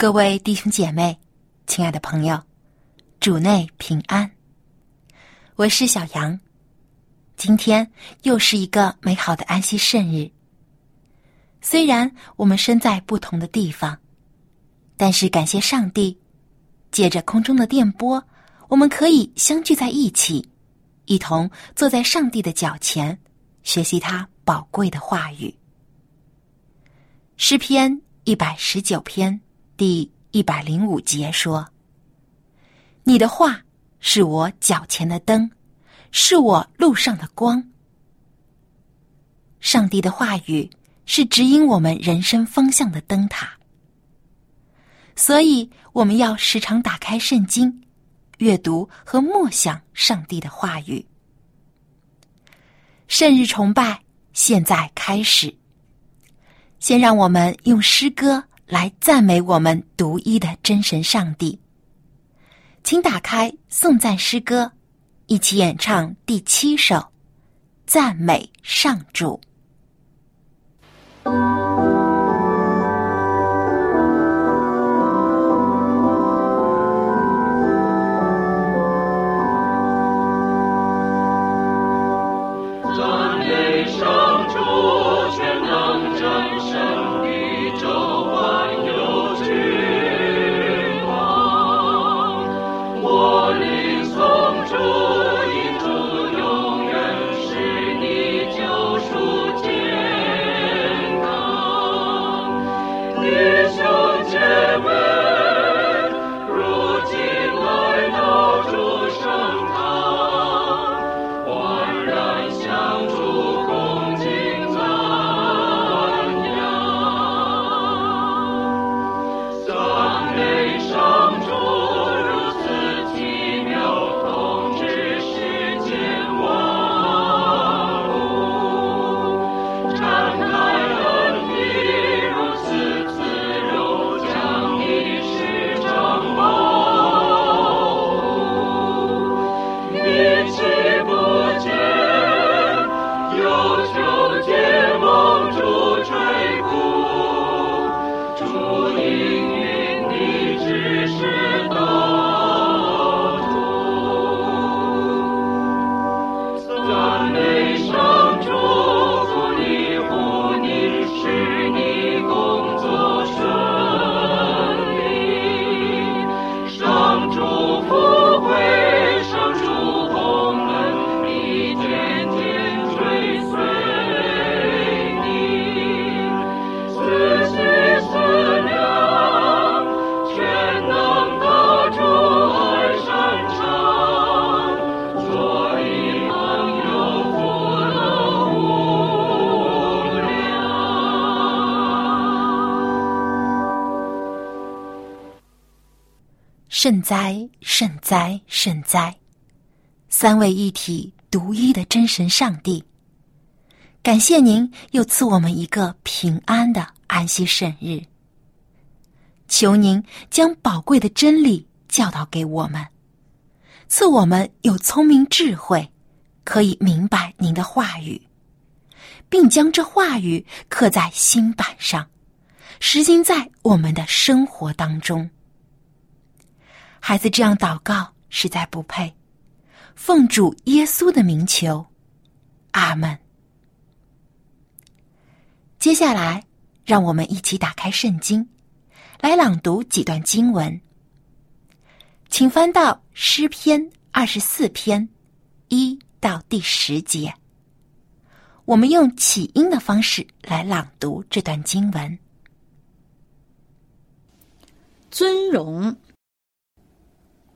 各位弟兄姐妹，亲爱的朋友，主内平安。我是小杨，今天又是一个美好的安息圣日。虽然我们身在不同的地方，但是感谢上帝，借着空中的电波，我们可以相聚在一起，一同坐在上帝的脚前，学习他宝贵的话语。诗篇一百十九篇。第一百零五节说：“你的话是我脚前的灯，是我路上的光。上帝的话语是指引我们人生方向的灯塔。所以，我们要时常打开圣经，阅读和默想上帝的话语。圣日崇拜现在开始，先让我们用诗歌。”来赞美我们独一的真神上帝，请打开颂赞诗歌，一起演唱第七首《赞美上主》。圣哉，圣哉，圣哉！三位一体、独一的真神上帝，感谢您又赐我们一个平安的安息圣日。求您将宝贵的真理教导给我们，赐我们有聪明智慧，可以明白您的话语，并将这话语刻在心板上，实行在我们的生活当中。孩子这样祷告实在不配，奉主耶稣的名求，阿门。接下来，让我们一起打开圣经，来朗读几段经文。请翻到诗篇二十四篇一到第十节。我们用起音的方式来朗读这段经文。尊荣。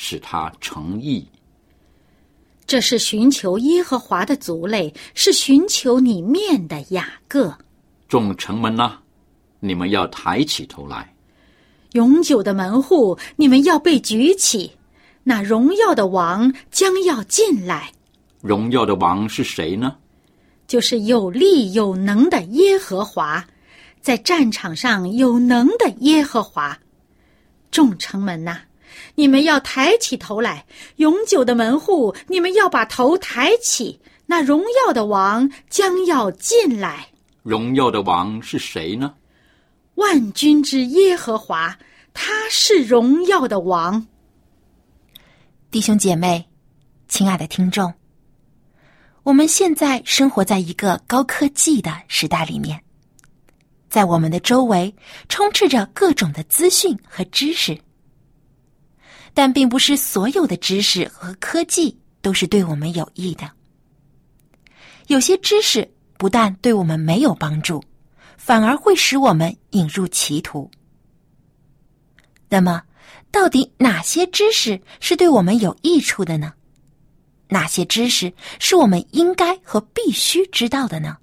使他成义。这是寻求耶和华的族类，是寻求你面的雅各。众城门呐，你们要抬起头来；永久的门户，你们要被举起。那荣耀的王将要进来。荣耀的王是谁呢？就是有力有能的耶和华。在战场上有能的耶和华，众城门呐，你们要抬起头来；永久的门户，你们要把头抬起。那荣耀的王将要进来。荣耀的王是谁呢？万军之耶和华，他是荣耀的王。弟兄姐妹，亲爱的听众，我们现在生活在一个高科技的时代里面。在我们的周围充斥着各种的资讯和知识，但并不是所有的知识和科技都是对我们有益的。有些知识不但对我们没有帮助，反而会使我们引入歧途。那么，到底哪些知识是对我们有益处的呢？哪些知识是我们应该和必须知道的呢？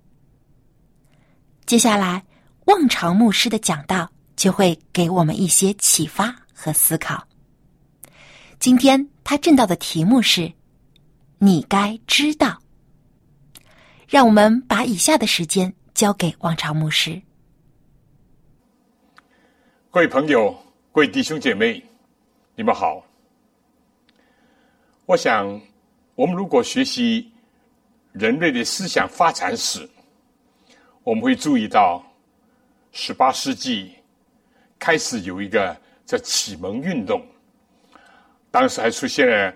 接下来。望潮牧师的讲道就会给我们一些启发和思考。今天他正道的题目是“你该知道”。让我们把以下的时间交给王朝牧师。各位朋友，各位弟兄姐妹，你们好。我想，我们如果学习人类的思想发展史，我们会注意到。十八世纪开始有一个叫启蒙运动，当时还出现了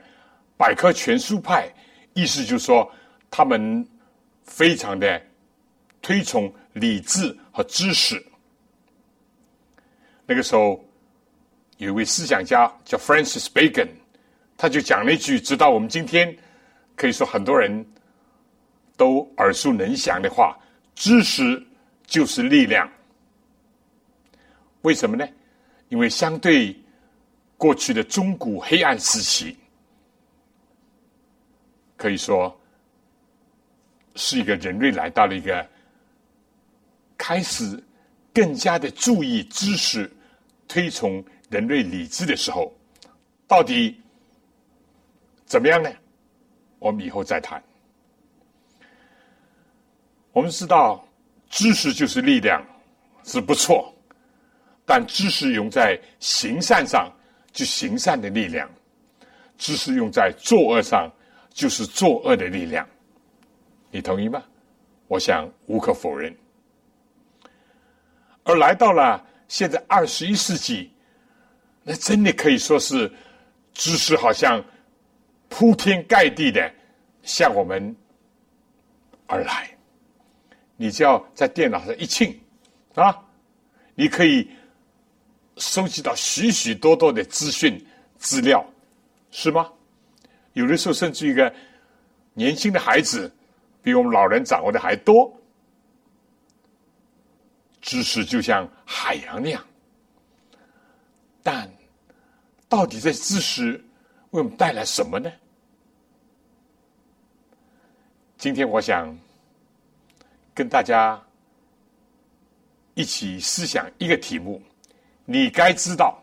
百科全书派，意思就是说他们非常的推崇理智和知识。那个时候有一位思想家叫 Francis Bacon，他就讲了一句，直到我们今天可以说很多人都耳熟能详的话：知识就是力量。为什么呢？因为相对过去的中古黑暗时期，可以说是一个人类来到了一个开始更加的注意知识、推崇人类理智的时候。到底怎么样呢？我们以后再谈。我们知道，知识就是力量，是不错。但知识用在行善上，就行善的力量；知识用在作恶上，就是作恶的力量。你同意吗？我想无可否认。而来到了现在二十一世纪，那真的可以说是知识好像铺天盖地的向我们而来。你只要在电脑上一揿啊，你可以。收集到许许多多的资讯资料，是吗？有的时候甚至一个年轻的孩子比我们老人掌握的还多。知识就像海洋那样，但到底这知识为我们带来什么呢？今天我想跟大家一起思想一个题目。你该知道，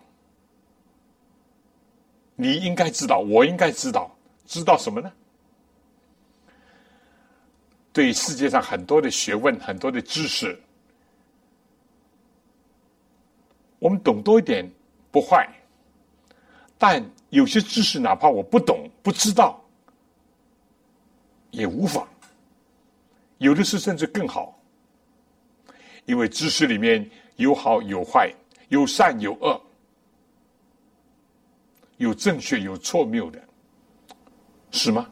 你应该知道，我应该知道，知道什么呢？对世界上很多的学问、很多的知识，我们懂多一点不坏，但有些知识哪怕我不懂、不知道，也无妨。有的是甚至更好，因为知识里面有好有坏。有善有恶，有正确有错谬的，是吗？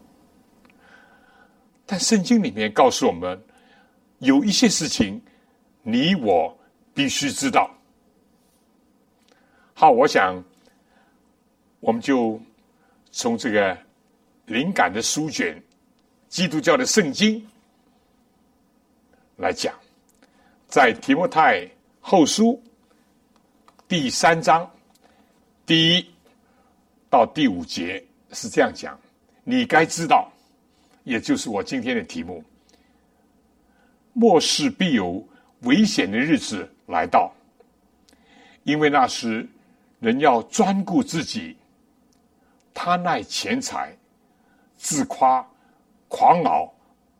但圣经里面告诉我们，有一些事情你我必须知道。好，我想我们就从这个灵感的书卷《基督教的圣经》来讲，在提摩太后书第三章第一到第五节是这样讲：你该知道，也就是我今天的题目，末世必有危险的日子来到，因为那时。人要专顾自己，贪爱钱财，自夸，狂傲，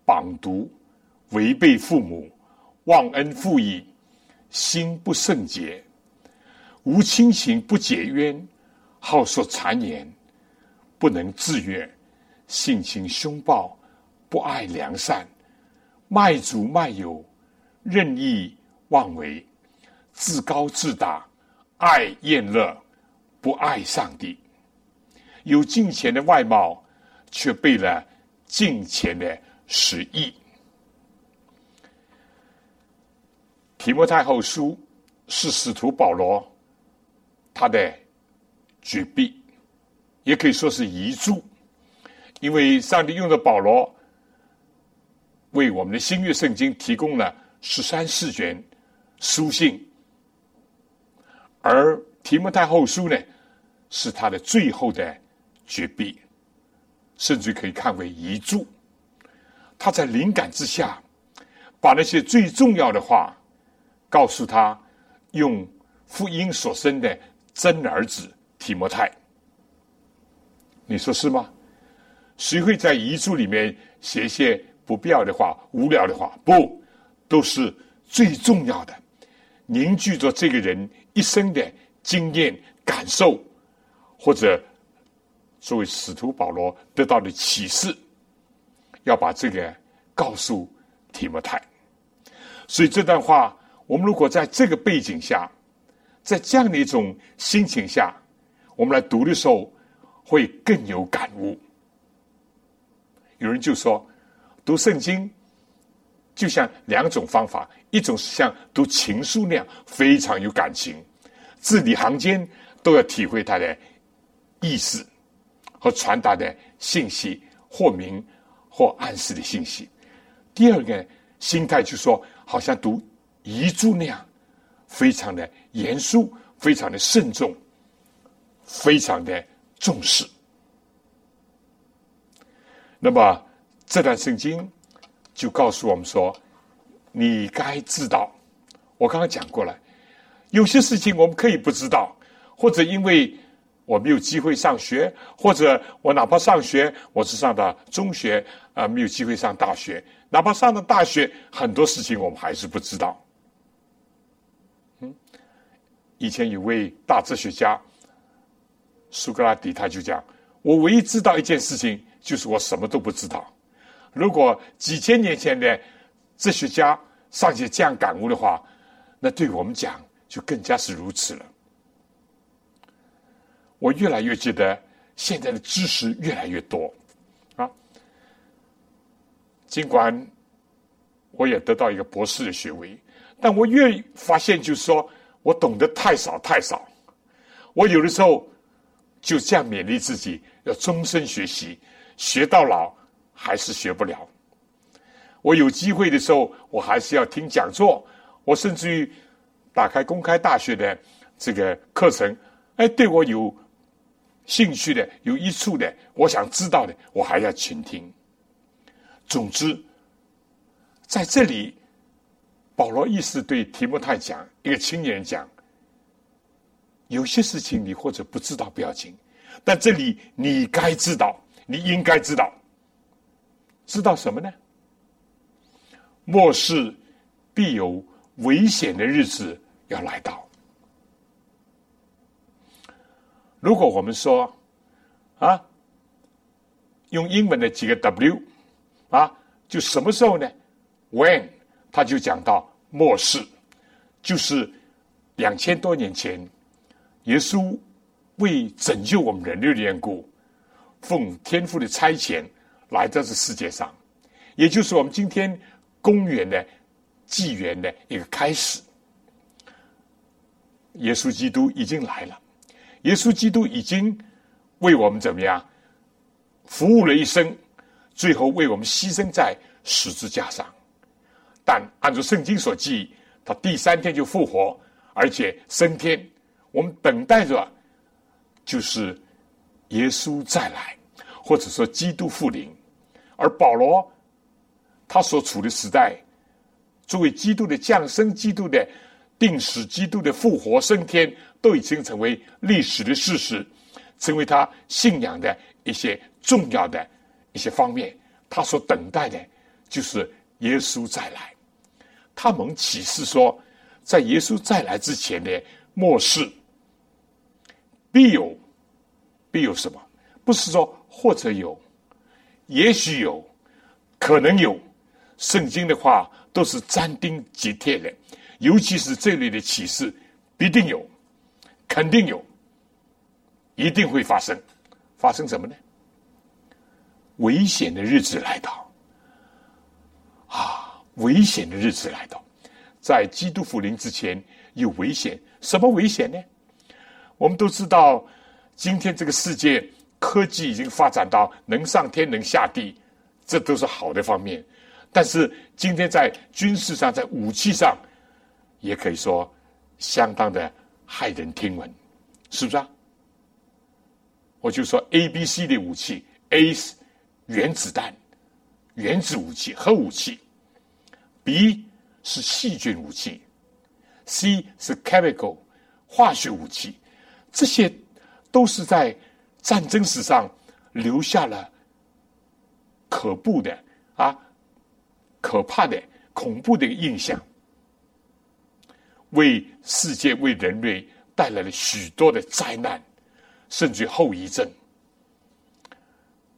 绑毒，违背父母，忘恩负义，心不圣洁，无亲情不解冤，好说谗言，不能自悦，性情凶暴，不爱良善，卖主卖友，任意妄为，自高自大。爱厌乐，不爱上帝；有金钱的外貌，却背了金钱的实意。提摩太后书是使徒保罗他的绝壁，也可以说是遗著，因为上帝用的保罗为我们的新约圣经提供了十三四卷书信。而提摩太后书呢，是他的最后的绝壁，甚至可以看为遗著。他在灵感之下，把那些最重要的话告诉他，用福音所生的真儿子提摩太。你说是吗？谁会在遗嘱里面写一些不必要的话、无聊的话？不，都是最重要的，凝聚着这个人。一生的经验、感受，或者作为使徒保罗得到的启示，要把这个告诉提摩太。所以这段话，我们如果在这个背景下，在这样的一种心情下，我们来读的时候，会更有感悟。有人就说，读圣经就像两种方法。一种是像读情书那样非常有感情，字里行间都要体会它的意思和传达的信息，或明或暗示的信息。第二个心态就说，好像读遗著那样，非常的严肃，非常的慎重，非常的重视。那么这段圣经就告诉我们说。你该知道，我刚刚讲过了，有些事情我们可以不知道，或者因为我没有机会上学，或者我哪怕上学，我是上的中学啊，没有机会上大学，哪怕上了大学，很多事情我们还是不知道。以前有位大哲学家苏格拉底，他就讲：我唯一知道一件事情，就是我什么都不知道。如果几千年前的。哲学家尚且这样感悟的话，那对我们讲就更加是如此了。我越来越觉得现在的知识越来越多啊，尽管我也得到一个博士的学位，但我越发现就是说我懂得太少太少。我有的时候就这样勉励自己，要终身学习，学到老还是学不了。我有机会的时候，我还是要听讲座。我甚至于打开公开大学的这个课程，哎，对我有兴趣的、有益处的，我想知道的，我还要倾听。总之，在这里，保罗意思对提摩太讲，一个青年讲：有些事情你或者不知道不要紧，但这里你该知道，你应该知道，知道什么呢？末世必有危险的日子要来到。如果我们说啊，用英文的几个 W 啊，就什么时候呢？When 他就讲到末世，就是两千多年前，耶稣为拯救我们人类的缘故，奉天父的差遣来到这世界上。也就是我们今天公元的纪元的一个开始。耶稣基督已经来了，耶稣基督已经为我们怎么样服务了一生，最后为我们牺牲在十字架上。但按照圣经所记，他第三天就复活，而且升天。我们等待着，就是耶稣再来，或者说基督复临。而保罗他所处的时代，作为基督的降生、基督的。定死基督的复活升天都已经成为历史的事实，成为他信仰的一些重要的一些方面。他所等待的，就是耶稣再来。他们启示说，在耶稣再来之前的末世，必有必有什么？不是说或者有，也许有，可能有。圣经的话都是斩钉截铁的。尤其是这类的启示，必定有，肯定有，一定会发生。发生什么呢？危险的日子来到，啊，危险的日子来到，在基督复临之前有危险。什么危险呢？我们都知道，今天这个世界科技已经发展到能上天能下地，这都是好的方面。但是今天在军事上，在武器上，也可以说，相当的骇人听闻，是不是啊？我就说 A、B、C 的武器，A 是原子弹、原子武器、核武器；B 是细菌武器；C 是 chemical 化学武器。这些都是在战争史上留下了可怖的啊、可怕的、恐怖的印象。为世界、为人类带来了许多的灾难，甚至后遗症。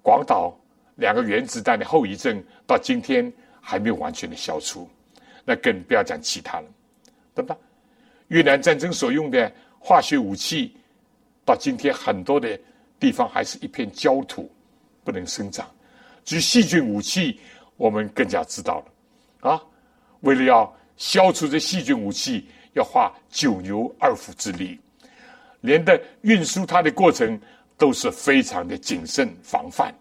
广岛两个原子弹的后遗症到今天还没有完全的消除，那更不要讲其他了，对吧？越南战争所用的化学武器，到今天很多的地方还是一片焦土，不能生长。至于细菌武器，我们更加知道了啊，为了要消除这细菌武器。要花九牛二虎之力，连的运输它的过程都是非常的谨慎防范。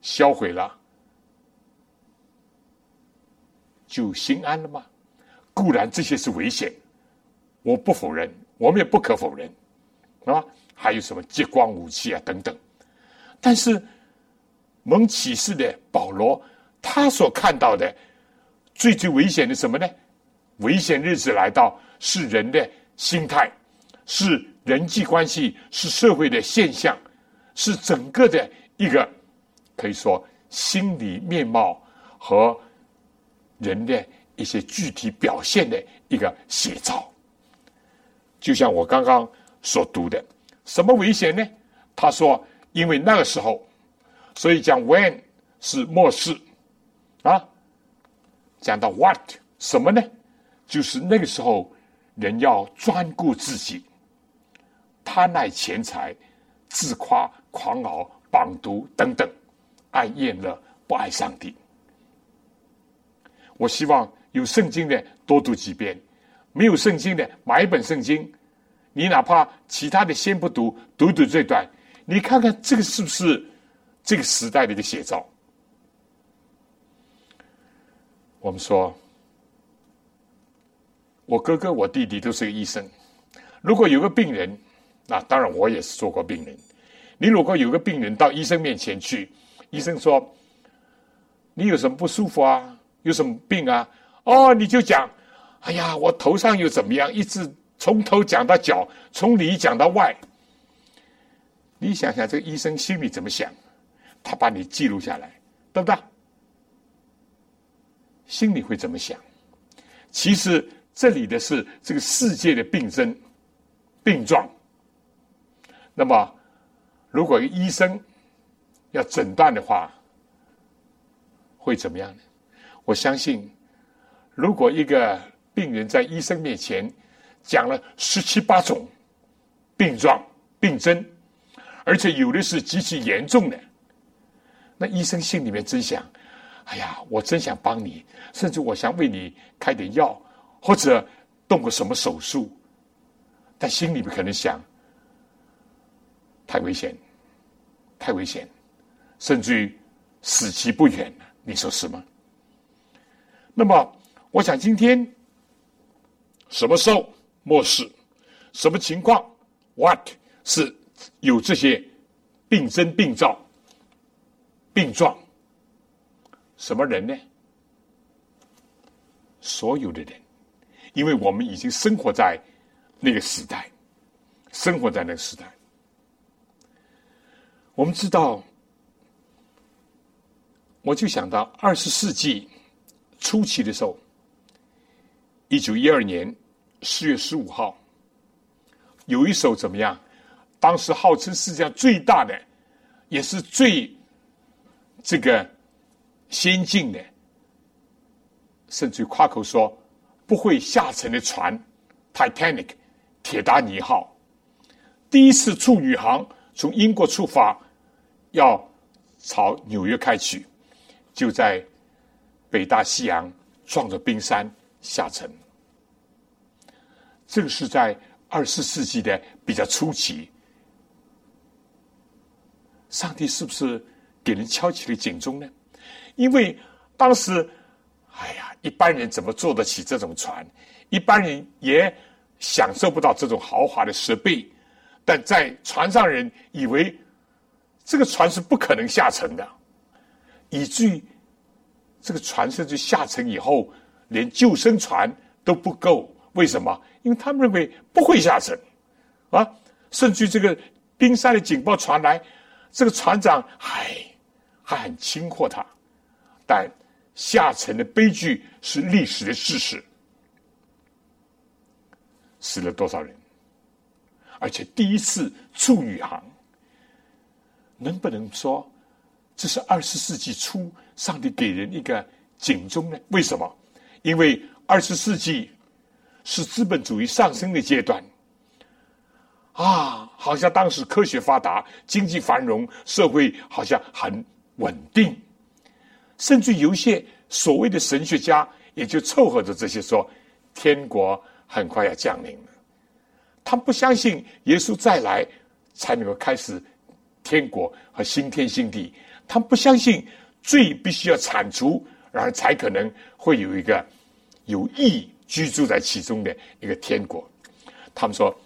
销毁了，就心安了吗？固然这些是危险，我不否认，我们也不可否认，啊，还有什么激光武器啊等等。但是蒙启示的保罗，他所看到的最最危险的什么呢？危险日子来到，是人的心态，是人际关系，是社会的现象，是整个的一个可以说心理面貌和人的一些具体表现的一个写照。就像我刚刚所读的，什么危险呢？他说，因为那个时候，所以讲 when 是末世啊，讲到 what 什么呢？就是那个时候，人要专顾自己，贪爱钱财，自夸、狂傲、榜读等等，爱厌乐，不爱上帝。我希望有圣经的多读几遍，没有圣经的买一本圣经，你哪怕其他的先不读，读读这段，你看看这个是不是这个时代的一个写照？我们说。我哥哥、我弟弟都是个医生。如果有个病人，那当然我也是做过病人。你如果有个病人到医生面前去，医生说：“你有什么不舒服啊？有什么病啊？”哦，你就讲：“哎呀，我头上又怎么样？”一直从头讲到脚，从里讲到外。你想想，这个医生心里怎么想？他把你记录下来，对不对？心里会怎么想？其实。这里的是这个世界的病症、病状。那么，如果医生要诊断的话，会怎么样呢？我相信，如果一个病人在医生面前讲了十七八种病状、病症，而且有的是极其严重的，那医生心里面真想：哎呀，我真想帮你，甚至我想为你开点药，或者动个什么手术，但心里面可能想，太危险，太危险，甚至于死期不远了你说是吗？那么，我想今天什么时候末世，什么情况？What 是有这些病征、病灶、病状？什么人呢？所有的人，因为我们已经生活在那个时代，生活在那个时代。我们知道，我就想到二十世纪初期的时候，一九一二年四月十五号，有一首怎么样？当时号称世界上最大的，也是最这个。先进的，甚至夸口说不会下沉的船，Titanic，铁达尼号，第一次处女航从英国出发，要朝纽约开去，就在北大西洋撞着冰山下沉。这个是在二十世纪的比较初期，上帝是不是给人敲起了警钟呢？因为当时，哎呀，一般人怎么坐得起这种船？一般人也享受不到这种豪华的设备。但在船上人以为这个船是不可能下沉的，以至于这个船甚至下沉以后，连救生船都不够。为什么？因为他们认为不会下沉啊！甚至这个冰山的警报传来，这个船长还还很轻阔他。但下沉的悲剧是历史的事实，死了多少人？而且第一次处女航，能不能说这是二十世纪初上帝给人一个警钟呢？为什么？因为二十世纪是资本主义上升的阶段，啊，好像当时科学发达，经济繁荣，社会好像很稳定。甚至有些所谓的神学家，也就凑合着这些说，天国很快要降临了。他不相信耶稣再来才能够开始天国和新天新地，他们不相信罪必须要铲除，然后才可能会有一个有义居住在其中的一个天国。他们说，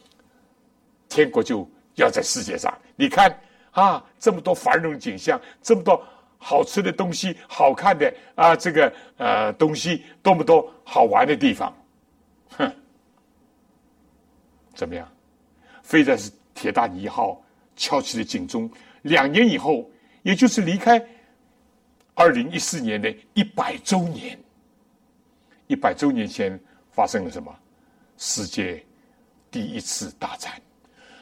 天国就要在世界上。你看啊，这么多繁荣景象，这么多。好吃的东西，好看的啊，这个呃东西多么多好玩的地方，哼，怎么样？非但是铁达尼号敲起了警钟。两年以后，也就是离开二零一四年的一百周年，一百周年前发生了什么？世界第一次大战，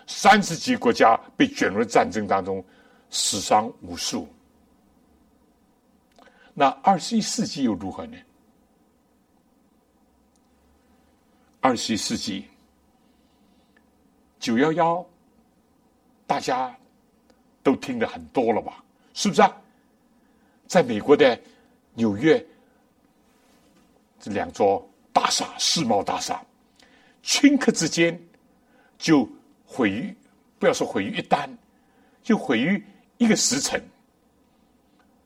三十几国家被卷入战争当中，死伤无数。那二十一世纪又如何呢？二十一世纪九幺幺，大家都听得很多了吧？是不是啊？在美国的纽约，这两座大厦世贸大厦，顷刻之间就毁于，不要说毁于一旦，就毁于一个时辰。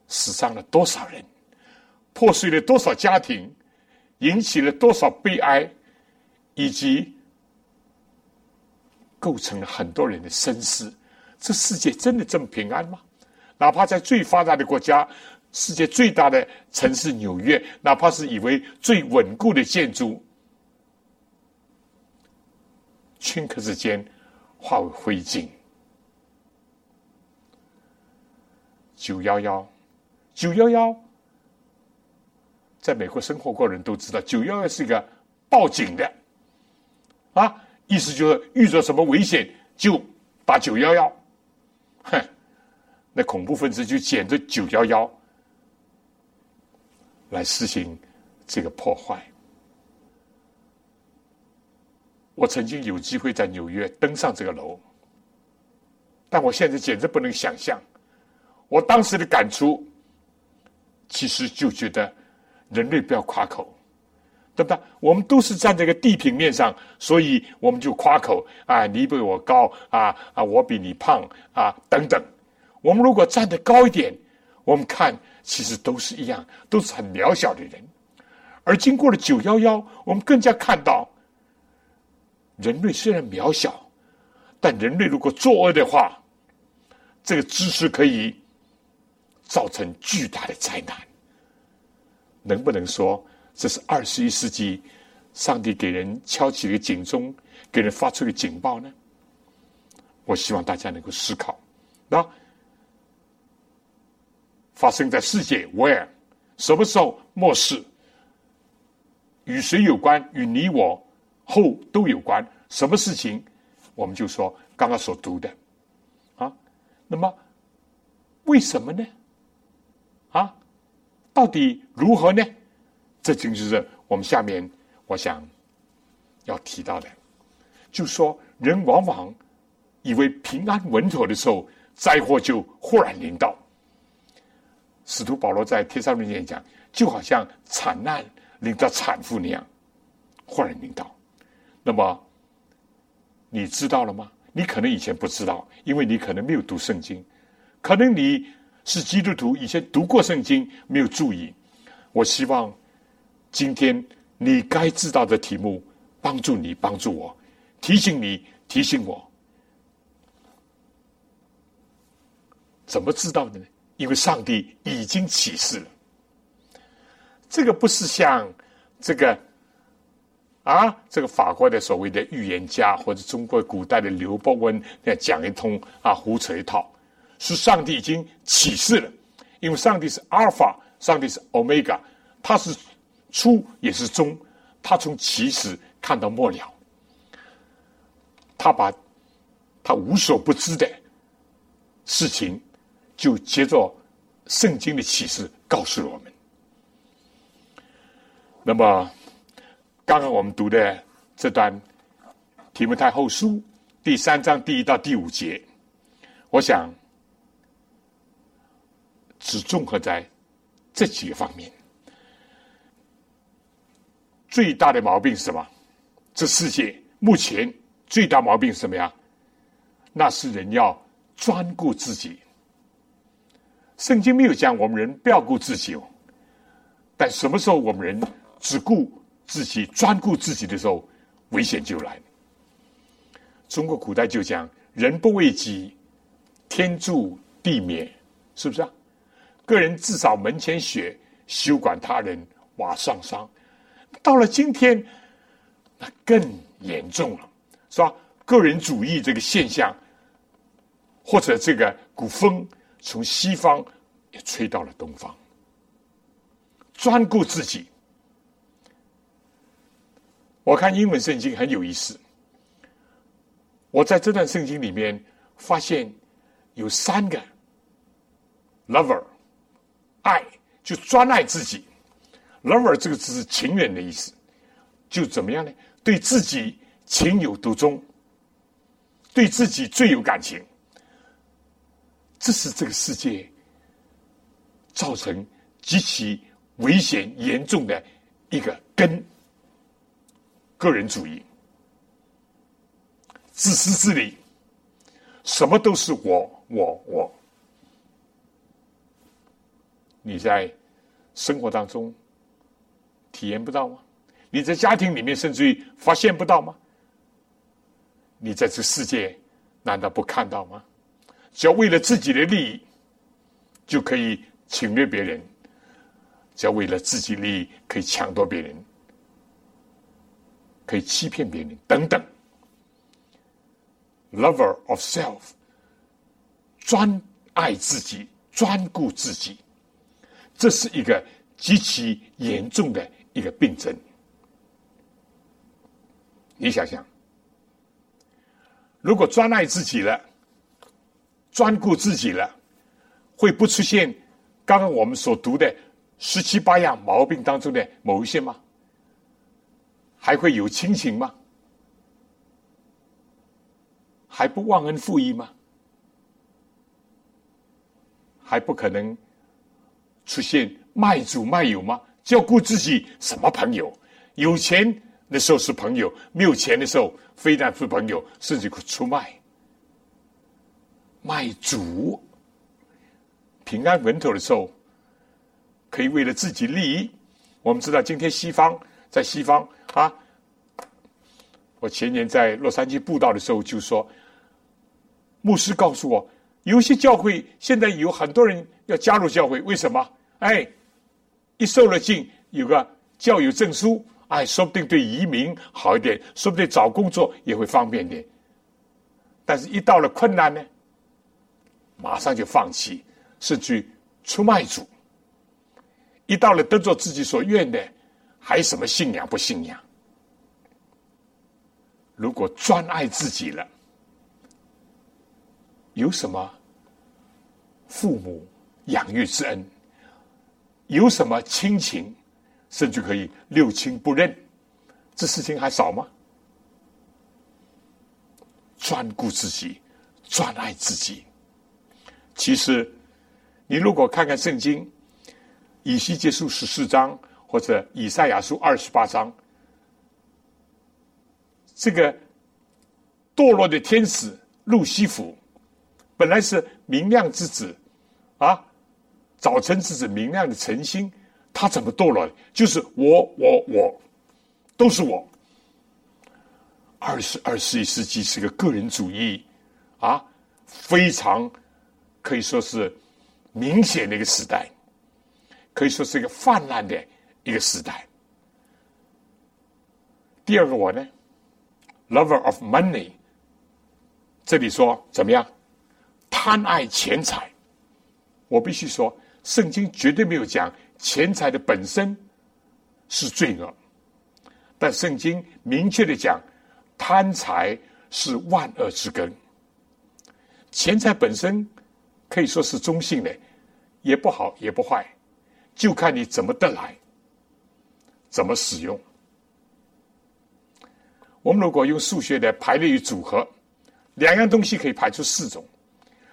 死伤了多少人，破碎了多少家庭，引起了多少悲哀，以及构成了很多人的深思：这世界真的这么平安吗？哪怕在最发达的国家，世界最大的城市纽约，哪怕是以为最稳固的建筑，顷刻之间化为灰烬。九幺幺。九幺幺，在美国生活过的人都知道，九幺幺是一个报警的，啊，意思就是遇着什么危险就打九幺幺，哼，那恐怖分子就捡着九幺幺来实行这个破坏。我曾经有机会在纽约登上这个楼，但我现在简直不能想象，我当时的感触。其实就觉得人类不要夸口，对不对？我们都是站在一个地平面上，所以我们就夸口啊，你比我高啊啊，我比你胖啊等等。我们如果站得高一点，我们看其实都是一样，都是很渺小的人。而经过了九幺幺，我们更加看到，人类虽然渺小，但人类如果作恶的话，这个知识可以造成巨大的灾难。能不能说这是二十一世纪上帝给人敲起一个警钟，给人发出一个警报呢？我希望大家能够思考。那。发生在世界，where 什么时候末世？与谁有关？与你我后都有关。什么事情？我们就说刚刚所读的啊。那么为什么呢？啊，到底如何呢？这就是我们下面我想要提到的，就说人往往以为平安稳妥的时候，灾祸就忽然临到。使徒保罗在帖撒罗尼讲，就好像惨难临到产妇那样，忽然临到。那么你知道了吗？你可能以前不知道，因为你可能没有读圣经，可能你是基督徒，以前读过圣经，没有注意。我希望今天你该知道的题目，帮助你，帮助我，提醒你，提醒我，怎么知道的呢？因为上帝已经启示了，这个不是像这个啊，这个法国的所谓的预言家或者中国古代的刘伯温那讲一通啊，胡扯一套，是上帝已经启示了。因为上帝是阿尔法，上帝是欧米伽，他是初也是终，他从起始看到末了，他把他无所不知的事情。就接着圣经的启示告诉了我们。那么，刚刚我们读的这段提摩太后书第三章第一到第五节，我想只综合在这几个方面。最大的毛病是什么？这世界目前最大毛病是什么呀？那是人要专顾自己。圣经没有讲我们人不要顾自己哦，但什么时候我们人只顾自己、专顾自己的时候，危险就来了。中国古代就讲“人不为己，天诛地灭”，是不是啊？个人自扫门前雪，休管他人瓦上霜。到了今天，那更严重了，是吧？个人主义这个现象，或者这个古风。从西方也吹到了东方，专顾自己。我看英文圣经很有意思，我在这段圣经里面发现有三个 lover，爱就专爱自己。lover 这个字是情人的意思，就怎么样呢？对自己情有独钟，对自己最有感情。这是这个世界造成极其危险严重的一个根：个人主义、自私自利，什么都是我我我。你在生活当中体验不到吗？你在家庭里面甚至于发现不到吗？你在这世界难道不看到吗？只要为了自己的利益，就可以侵略别人；只要为了自己利益，可以抢夺别人，可以欺骗别人，等等。Lover of self，专爱自己，专顾自己，这是一个极其严重的一个病症。你想想，如果专爱自己了。专顾自己了，会不出现刚刚我们所读的十七八样毛病当中的某一些吗？还会有亲情吗？还不忘恩负义吗？还不可能出现卖主卖友吗？就要顾自己什么朋友？有钱的时候是朋友，没有钱的时候非但是朋友，甚至可出卖。卖主平安稳妥的时候，可以为了自己利益。我们知道，今天西方在西方啊，我前年在洛杉矶布道的时候就说，牧师告诉我，有些教会现在有很多人要加入教会，为什么？哎，一受了禁，有个教育证书，哎，说不定对移民好一点，说不定找工作也会方便点。但是，一到了困难呢，马上就放弃，甚至出卖主。一到了得做自己所愿的，还什么信仰不信仰？如果专爱自己了，有什么父母养育之恩？有什么亲情，甚至可以六亲不认，这事情还少吗？专顾自己，专爱自己。其实，你如果看看圣经，以西结书十四章或者以赛亚书二十八章，这个堕落的天使路西弗，本来是明亮之子，啊。早晨之子明亮的晨星，他怎么堕落？就是我，我，我，都是我。二十二十一世纪是个个人主义啊，非常可以说是明显的一个时代，可以说是一个泛滥的一个时代。第二个我呢，lover of money，这里说怎么样？贪爱钱财，我必须说。圣经绝对没有讲钱财的本身是罪恶，但圣经明确的讲，贪财是万恶之根。钱财本身可以说是中性的，也不好也不坏，就看你怎么得来，怎么使用。我们如果用数学的排列与组合，两样东西可以排出四种。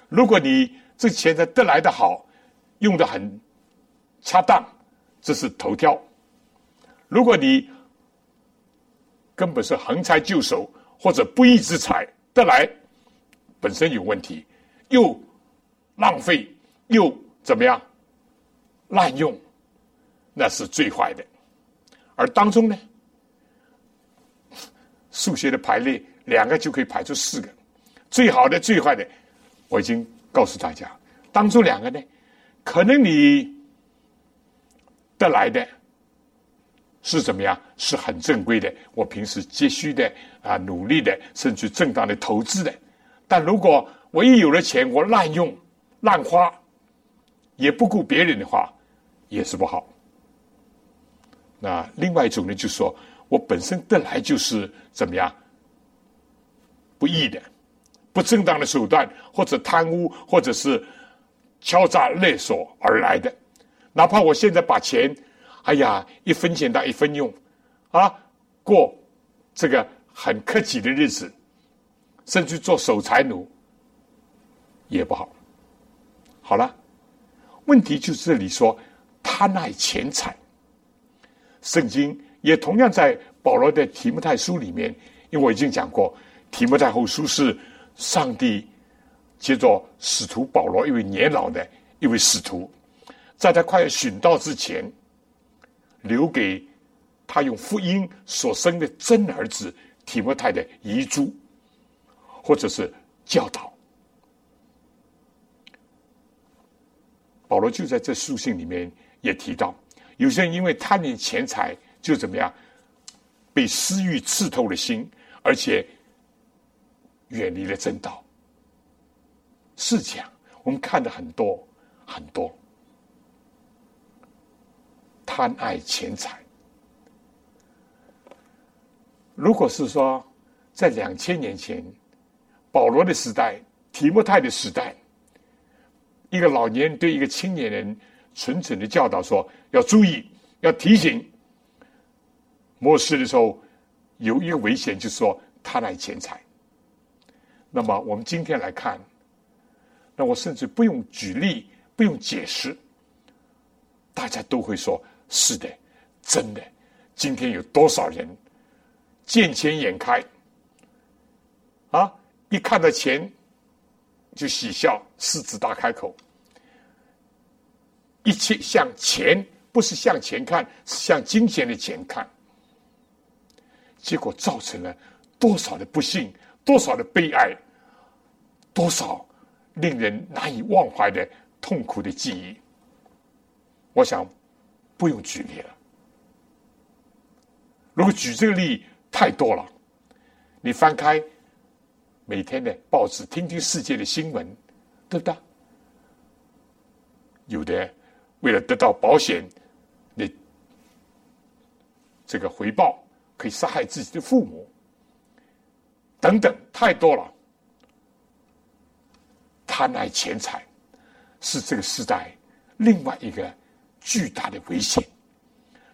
如果你这钱财得来的好。用的很恰当，这是头条。如果你根本是横财就手或者不义之财得来，本身有问题，又浪费又怎么样滥用，那是最坏的。而当中呢，数学的排列两个就可以排出四个，最好的、最坏的，我已经告诉大家，当中两个呢。可能你得来的是怎么样？是很正规的，我平时急需的啊，努力的，甚至正当的投资的。但如果我一有了钱，我滥用、滥花，也不顾别人的话，也是不好。那另外一种呢，就是说我本身得来就是怎么样不义的、不正当的手段，或者贪污，或者是。敲诈勒索而来的，哪怕我现在把钱，哎呀，一分钱当一分用，啊，过这个很克己的日子，甚至做守财奴也不好。好了，问题就是这里说贪爱钱财。圣经也同样在保罗的提摩太书里面，因为我已经讲过，提摩太后书是上帝。接着，使徒保罗一位年老的一位使徒，在他快要殉道之前，留给他用福音所生的真儿子提摩太的遗嘱，或者是教导。保罗就在这书信里面也提到，有些人因为贪恋钱财，就怎么样，被私欲刺透了心，而且远离了正道。是讲，我们看的很多很多，贪爱钱财。如果是说在两千年前，保罗的时代、提摩太的时代，一个老年人对一个青年人纯纯的教导说：要注意，要提醒。末世的时候有一个危险，就是说贪爱钱财。那么我们今天来看。那我甚至不用举例，不用解释，大家都会说：“是的，真的。”今天有多少人见钱眼开啊？一看到钱就喜笑，狮子大开口。一切向钱，不是向前看，是向金钱的钱看。结果造成了多少的不幸，多少的悲哀，多少令人难以忘怀的痛苦的记忆。我想不用举例了。如果举这个例太多了，你翻开每天的报纸，听听世界的新闻，对不对？有的为了得到保险的这个回报，可以杀害自己的父母，等等，太多了。贪爱钱财是这个时代另外一个巨大的危险，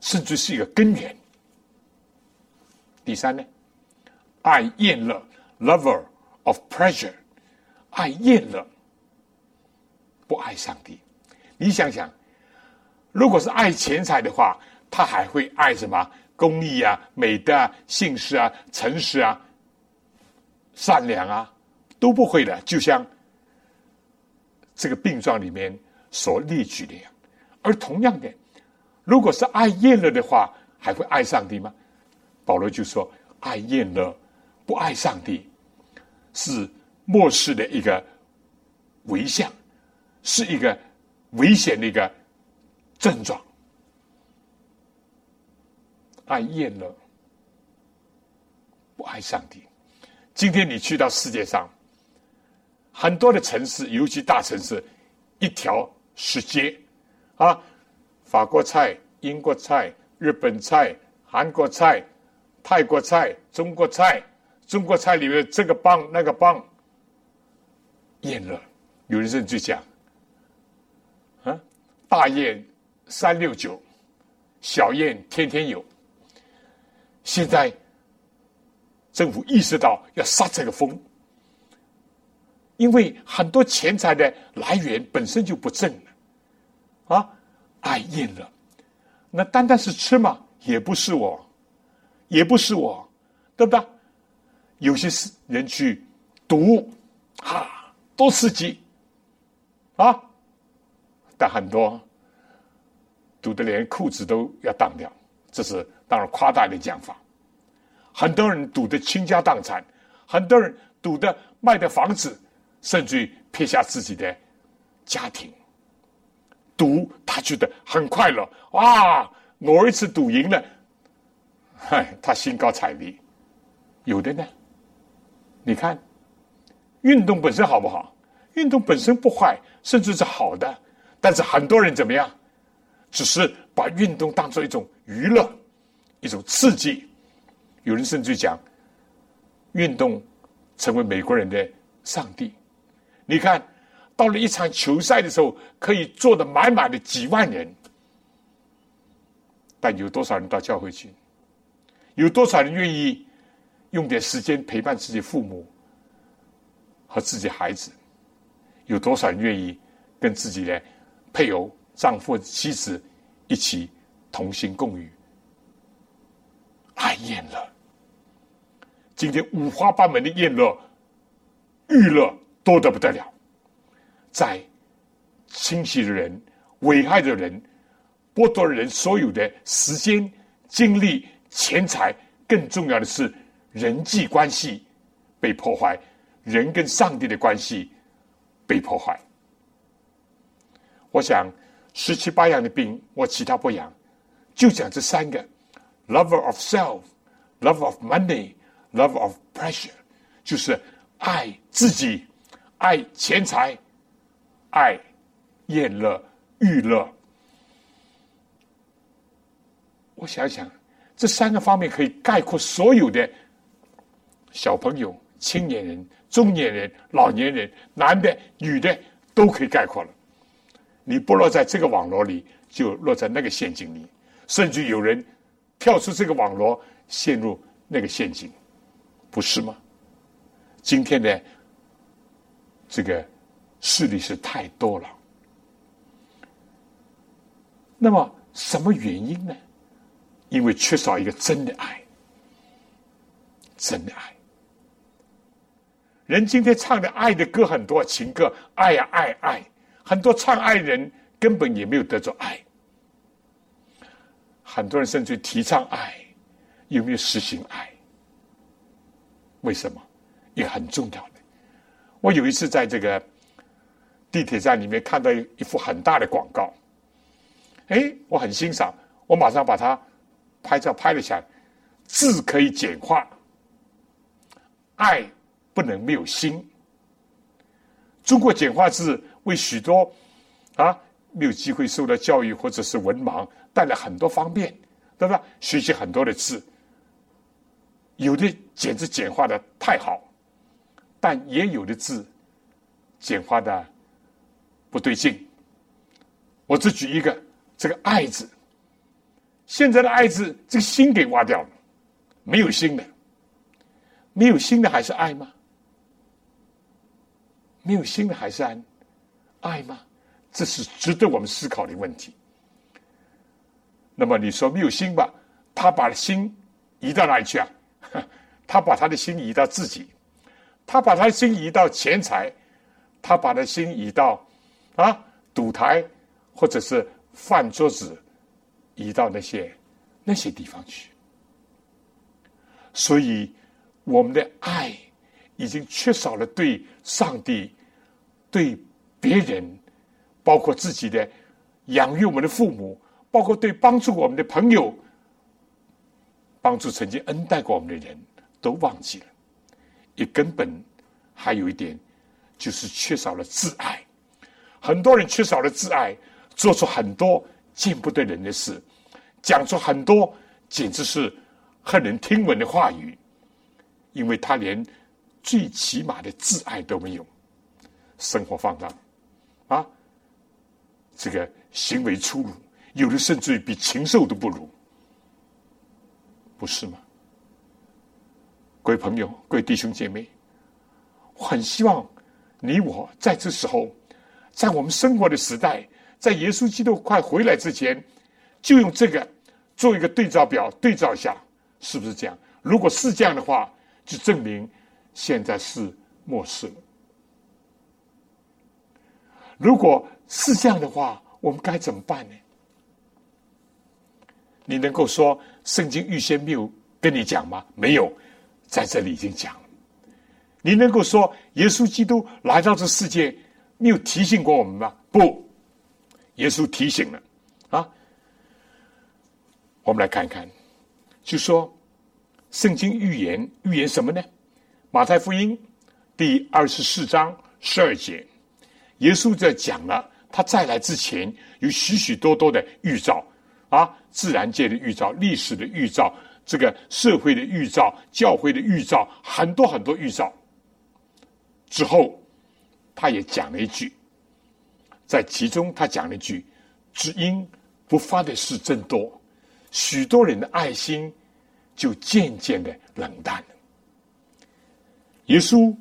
甚至是一个根源。第三呢，爱厌乐，lover of pleasure，爱厌乐，不爱上帝。你想想，如果是爱钱财的话，他还会爱什么？公益啊，美德啊，信实啊，诚实啊，善良啊，都不会的。就像这个病状里面所列举的样。而同样的，如果是爱厌乐的话，还会爱上帝吗？保罗就说：“爱厌乐，不爱上帝，是末世的一个危象，是一个危险的一个症状。爱厌了，不爱上帝。今天你去到世界上很多的城市，尤其大城市，一条石街啊，法国菜、英国菜、日本菜、韩国菜。”泰国菜、中国菜，中国菜里面这个棒那个棒，厌了，有人甚至讲，啊，大宴三六九，小宴天天有。现在政府意识到要杀这个风，因为很多钱财的来源本身就不正了，啊，爱宴了，那单单是吃嘛，也不是我。也不是我，对不对？有些是人去赌，哈，多刺激啊！但很多赌的连裤子都要当掉，这是当然夸大的讲法。很多人赌的倾家荡产，很多人赌的卖的房子，甚至于撇下自己的家庭。赌他觉得很快乐，哇！我一次赌赢了。嗨，他兴高采烈，有的呢。你看，运动本身好不好？运动本身不坏，甚至是好的。但是很多人怎么样？只是把运动当做一种娱乐，一种刺激。有人甚至讲，运动成为美国人的上帝。你看到了一场球赛的时候，可以坐的满满的几万人，但有多少人到教会去？有多少人愿意用点时间陪伴自己父母和自己孩子？有多少人愿意跟自己的配偶、丈夫、妻子一起同心共语？爱宴乐，今天五花八门的宴乐、娱乐多得不得了，在侵袭的人、危害的人、剥夺人所有的时间、精力。钱财更重要的是人际关系被破坏，人跟上帝的关系被破坏。我想十七八样的病，我其他不养，就讲这三个：lover of self, love of money, love of pleasure，就是爱自己、爱钱财、爱厌乐、欲乐。我想想。这三个方面可以概括所有的小朋友、青年人、中年人、老年人，男的、女的都可以概括了。你不落在这个网络里，就落在那个陷阱里，甚至有人跳出这个网络，陷入那个陷阱，不是吗？今天的这个势力是太多了，那么什么原因呢？因为缺少一个真的爱，真的爱。人今天唱的爱的歌很多，情歌，爱呀爱爱，很多唱爱人根本也没有得着爱。很多人甚至提倡爱，有没有实行爱？为什么？也很重要的。我有一次在这个地铁站里面看到一幅很大的广告，哎，我很欣赏，我马上把它拍照拍了下来。字可以简化，爱不能没有心。中国简化字为许多啊没有机会受到教育或者是文盲带来很多方便，对吧？学习很多的字，有的简直简化的太好。但也有的字简化的不对劲。我只举一个，这个“爱”字，现在的“爱”字，这个心给挖掉了，没有心的，没有心的还是爱吗？没有心的还是爱爱吗？这是值得我们思考的问题。那么你说没有心吧？他把心移到哪里去啊？他把他的心移到自己。他把他的心移到钱财，他把他的心移到啊赌台，或者是饭桌子，移到那些那些地方去。所以，我们的爱已经缺少了对上帝、对别人，包括自己的养育我们的父母，包括对帮助我们的朋友、帮助曾经恩待过我们的人都忘记了。也根本还有一点，就是缺少了自爱。很多人缺少了自爱，做出很多见不得人的事，讲出很多简直是骇人听闻的话语，因为他连最起码的自爱都没有，生活放荡啊，这个行为粗鲁，有的甚至于比禽兽都不如，不是吗？各位朋友，各位弟兄姐妹，我很希望你我在这时候，在我们生活的时代，在耶稣基督快回来之前，就用这个做一个对照表，对照一下，是不是这样？如果是这样的话，就证明现在是末世了。如果是这样的话，我们该怎么办呢？你能够说圣经预先没有跟你讲吗？没有。在这里已经讲了，你能够说耶稣基督来到这世界，没有提醒过我们吗？不，耶稣提醒了啊。我们来看看，就说圣经预言预言什么呢？马太福音第二十四章十二节，耶稣在讲了他再来之前有许许多多的预兆啊，自然界的预兆，历史的预兆。这个社会的预兆、教会的预兆，很多很多预兆。之后，他也讲了一句，在其中他讲了一句：“只因不发的事真多，许多人的爱心就渐渐的冷淡了。”耶稣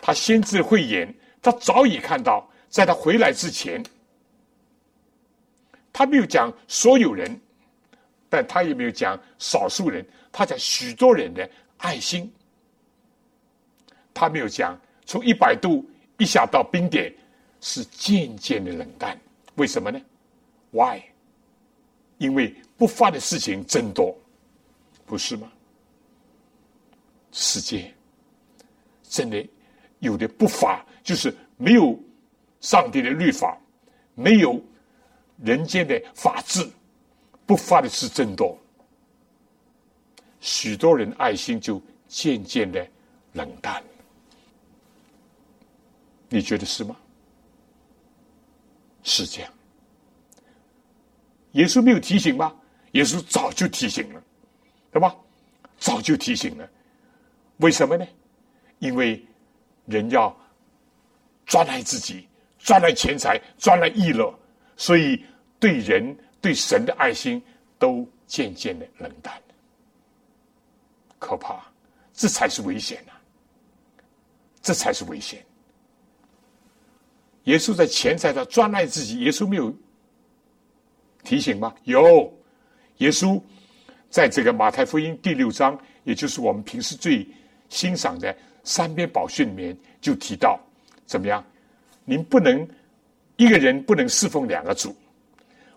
他先知慧眼，他早已看到，在他回来之前，他没有讲所有人。但他也没有讲少数人，他讲许多人的爱心。他没有讲从一百度一下到冰点是渐渐的冷淡，为什么呢？Why？因为不发的事情真多，不是吗？世界真的有的不发，就是没有上帝的律法，没有人间的法治。不发的是真多，许多人爱心就渐渐的冷淡。你觉得是吗？是这样。耶稣没有提醒吗？耶稣早就提醒了，对吧？早就提醒了。为什么呢？因为人要专爱自己，专爱钱财，专爱娱乐，所以对人。对神的爱心都渐渐的冷淡，可怕，这才是危险呐！这才是危险。耶稣在钱财上专爱自己，耶稣没有提醒吗？有。耶稣在这个马太福音第六章，也就是我们平时最欣赏的三篇宝训里面，就提到怎么样？您不能一个人不能侍奉两个主，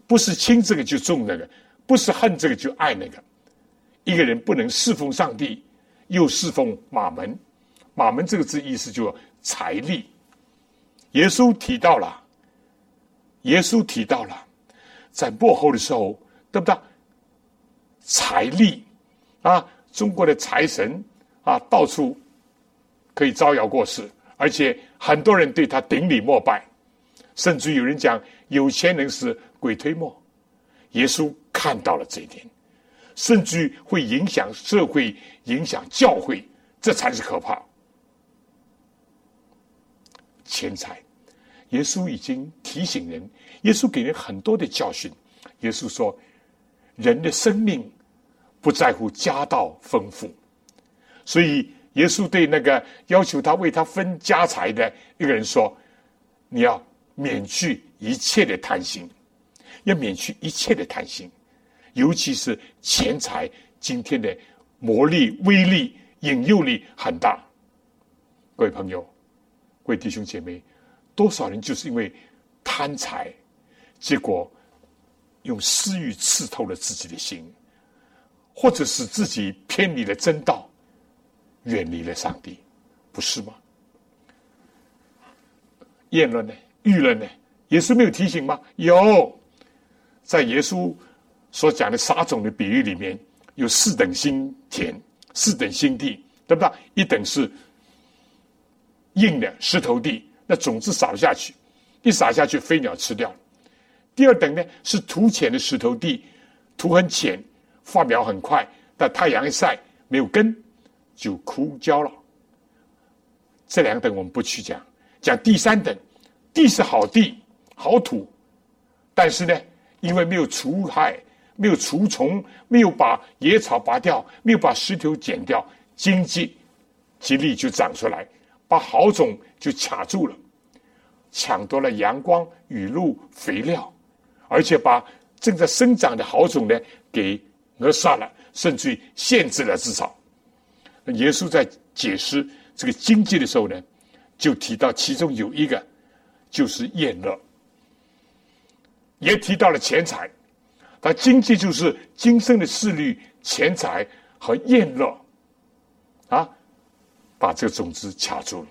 不是亲这个就重那个，不是恨这个就爱那个。一个人不能侍奉上帝，又侍奉马门。马门这个字意思就财力。耶稣提到了，耶稣提到了，在幕后的时候，对不对？财力啊，中国的财神啊，到处可以招摇过市，而且很多人对他顶礼膜拜，甚至有人讲有钱人是鬼推磨。耶稣看到了这一点，甚至会影响社会，影响教会，这才是可怕。钱财，耶稣已经提醒人，耶稣给人很多的教训。耶稣说：“人的生命不在乎家道丰富。”所以，耶稣对那个要求他为他分家财的一个人说：“你要免去一切的贪心，要免去一切的贪心，尤其是钱财。今天的魔力、威力、引诱力很大。”各位朋友。各位弟兄姐妹，多少人就是因为贪财，结果用私欲刺透了自己的心，或者使自己偏离了真道，远离了上帝，不是吗？辩论呢？舆论呢？耶稣没有提醒吗？有，在耶稣所讲的撒种的比喻里面，有四等心田，四等心地，对不对？一等是。硬的石头地，那种子撒下去，一撒下去，飞鸟吃掉。第二等呢是土浅的石头地，土很浅，发苗很快，但太阳一晒，没有根，就枯焦了。这两等我们不去讲，讲第三等，地是好地，好土，但是呢，因为没有除害，没有除虫，没有把野草拔掉，没有把石头剪掉，经济极力就长出来。把好种就卡住了，抢夺了阳光、雨露、肥料，而且把正在生长的好种呢给扼杀了，甚至于限制了至少。耶稣在解释这个经济的时候呢，就提到其中有一个就是厌乐，也提到了钱财。他经济就是今生的势力、钱财和厌乐啊。把这个种子卡住了，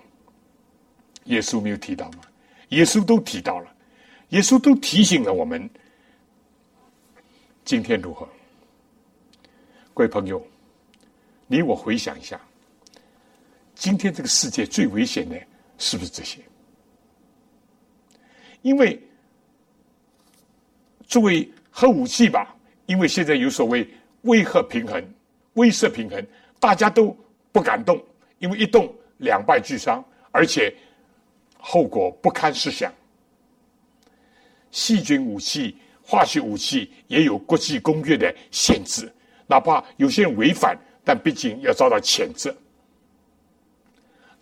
耶稣没有提到吗？耶稣都提到了，耶稣都提醒了我们。今天如何？各位朋友，你我回想一下，今天这个世界最危险的是不是这些？因为作为核武器吧，因为现在有所谓威吓平衡、威慑平衡，大家都不敢动。因为一动两败俱伤，而且后果不堪设想。细菌武器、化学武器也有国际公约的限制，哪怕有些人违反，但毕竟要遭到谴责。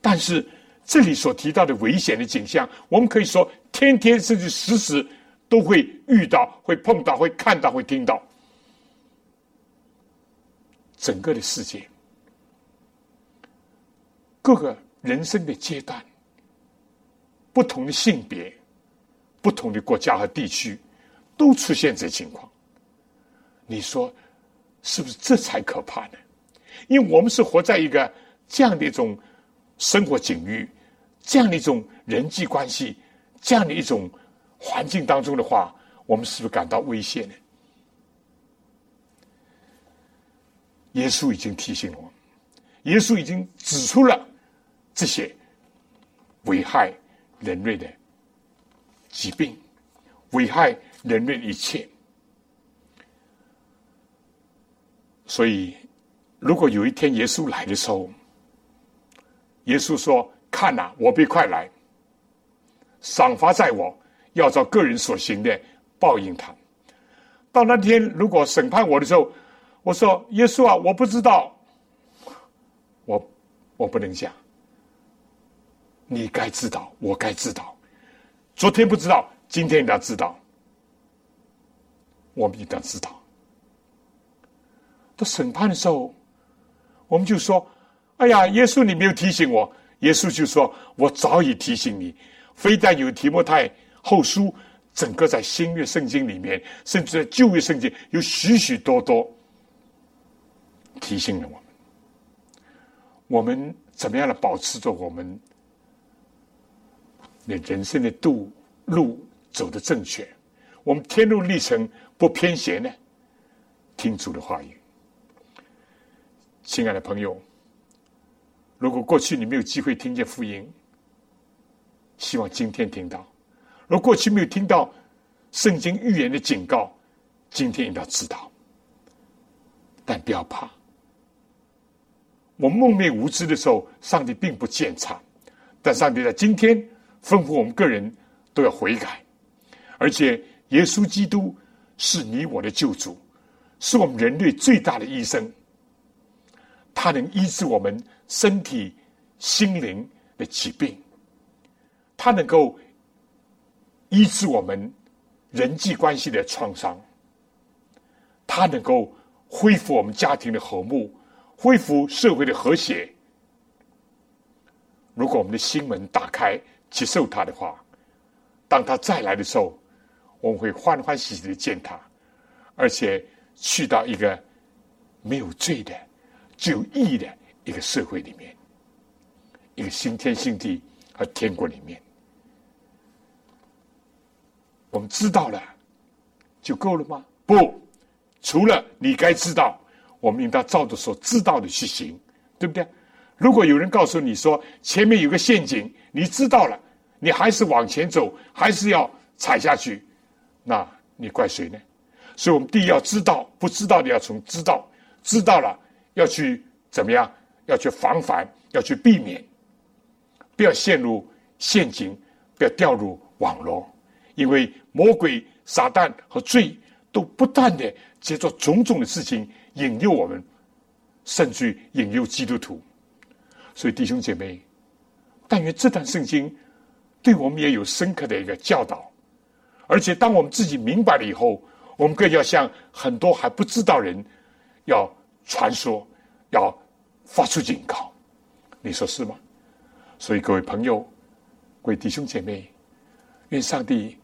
但是这里所提到的危险的景象，我们可以说天天甚至时时都会遇到、会碰到、会看到、会听到，整个的世界。各个人生的阶段，不同的性别，不同的国家和地区，都出现这情况。你说，是不是这才可怕呢？因为我们是活在一个这样的一种生活境遇，这样的一种人际关系，这样的一种环境当中的话，我们是不是感到危险呢？耶稣已经提醒了我，耶稣已经指出了。这些危害人类的疾病，危害人类一切。所以，如果有一天耶稣来的时候，耶稣说：“看呐，我必快来，赏罚在我，要照个人所行的报应他。”到那天，如果审判我的时候，我说：“耶稣啊，我不知道，我我不能讲。”你该知道，我该知道。昨天不知道，今天你要知道。我们一定要知道。到审判的时候，我们就说：“哎呀，耶稣，你没有提醒我。”耶稣就说：“我早已提醒你。非但有提摩太后书，整个在新约圣经里面，甚至在旧约圣经，有许许多多提醒了我们。我们怎么样的保持着我们的人生的度路走的正确？我们天路历程不偏斜呢？听主的话语。”亲爱的朋友，如果过去你没有机会听见福音，希望今天听到；如果过去没有听到圣经预言的警告，今天一定要知道。但不要怕，我梦寐无知的时候，上帝并不见长，但上帝在今天吩咐我们个人都要悔改，而且耶稣基督是你我的救主，是我们人类最大的医生。它能医治我们身体、心灵的疾病，它能够医治我们人际关系的创伤，它能够恢复我们家庭的和睦，恢复社会的和谐。如果我们的心门打开，接受它的话，当他再来的时候，我们会欢欢喜喜的见他，而且去到一个没有罪的。只有义的一个社会里面，一个新天新地和天国里面，我们知道了就够了吗？不，除了你该知道，我们应当照着所知道的去行，对不对？如果有人告诉你说前面有个陷阱，你知道了，你还是往前走，还是要踩下去，那你怪谁呢？所以我们第一要知道，不知道的要从知道，知道了。要去怎么样？要去防范，要去避免，不要陷入陷阱，不要掉入网络，因为魔鬼、撒旦和罪都不断的接着种种的事情引诱我们，甚至引诱基督徒。所以弟兄姐妹，但愿这段圣经对我们也有深刻的一个教导，而且当我们自己明白了以后，我们更要向很多还不知道人要。传说要发出警告，你说是吗？所以各位朋友、各位弟兄姐妹，愿上帝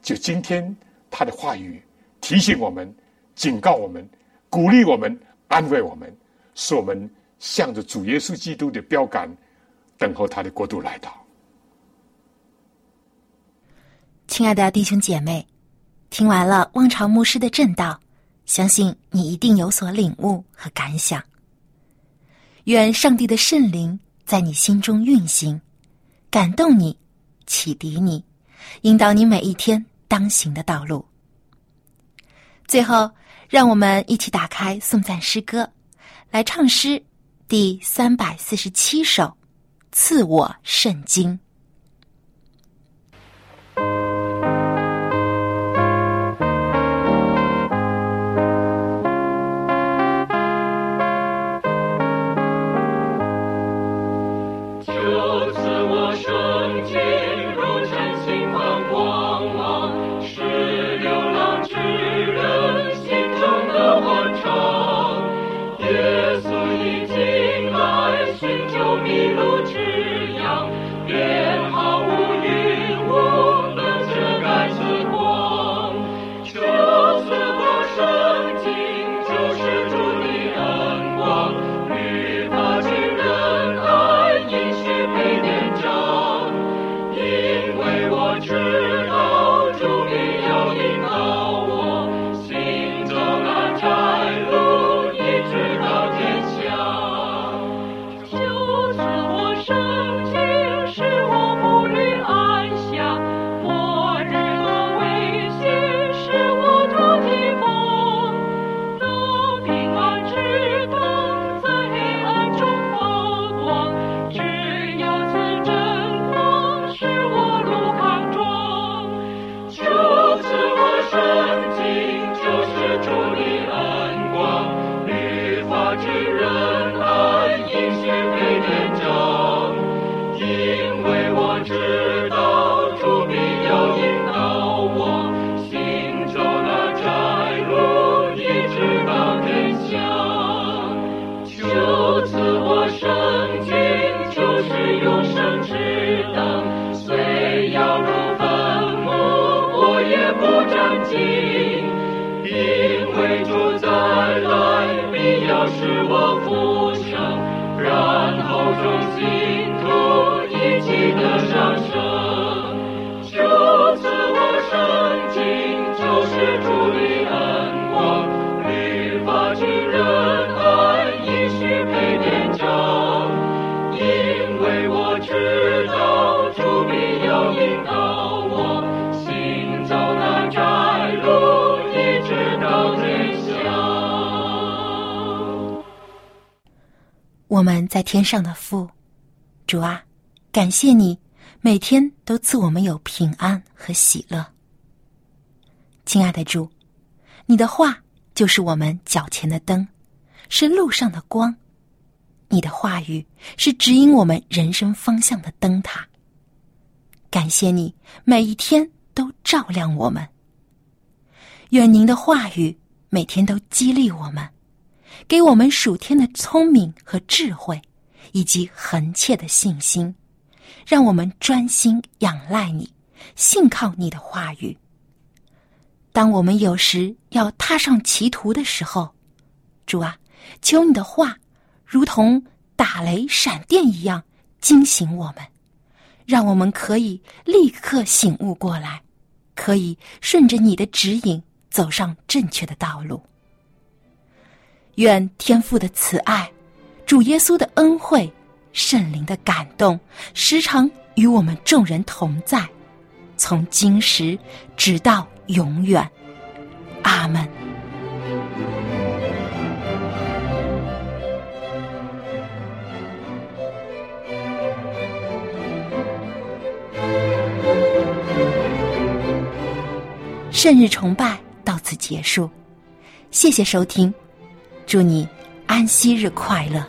就今天他的话语提醒我们、警告我们、鼓励我们、安慰我们，使我们向着主耶稣基督的标杆，等候他的国度来到。亲爱的弟兄姐妹，听完了汪朝牧师的正道。相信你一定有所领悟和感想。愿上帝的圣灵在你心中运行，感动你，启迪你，引导你每一天当行的道路。最后，让我们一起打开颂赞诗歌，来唱诗第三百四十七首《赐我圣经》。是我父我们在天上的父，主啊，感谢你每天都赐我们有平安和喜乐。亲爱的主，你的话就是我们脚前的灯，是路上的光。你的话语是指引我们人生方向的灯塔。感谢你每一天都照亮我们。愿您的话语每天都激励我们，给我们属天的聪明和智慧，以及恒切的信心，让我们专心仰赖你，信靠你的话语。当我们有时要踏上歧途的时候，主啊，求你的话如同打雷闪电一样惊醒我们，让我们可以立刻醒悟过来，可以顺着你的指引走上正确的道路。愿天父的慈爱、主耶稣的恩惠、圣灵的感动，时常与我们众人同在，从今时直到永远。阿门。圣日崇拜到此结束，谢谢收听，祝你安息日快乐。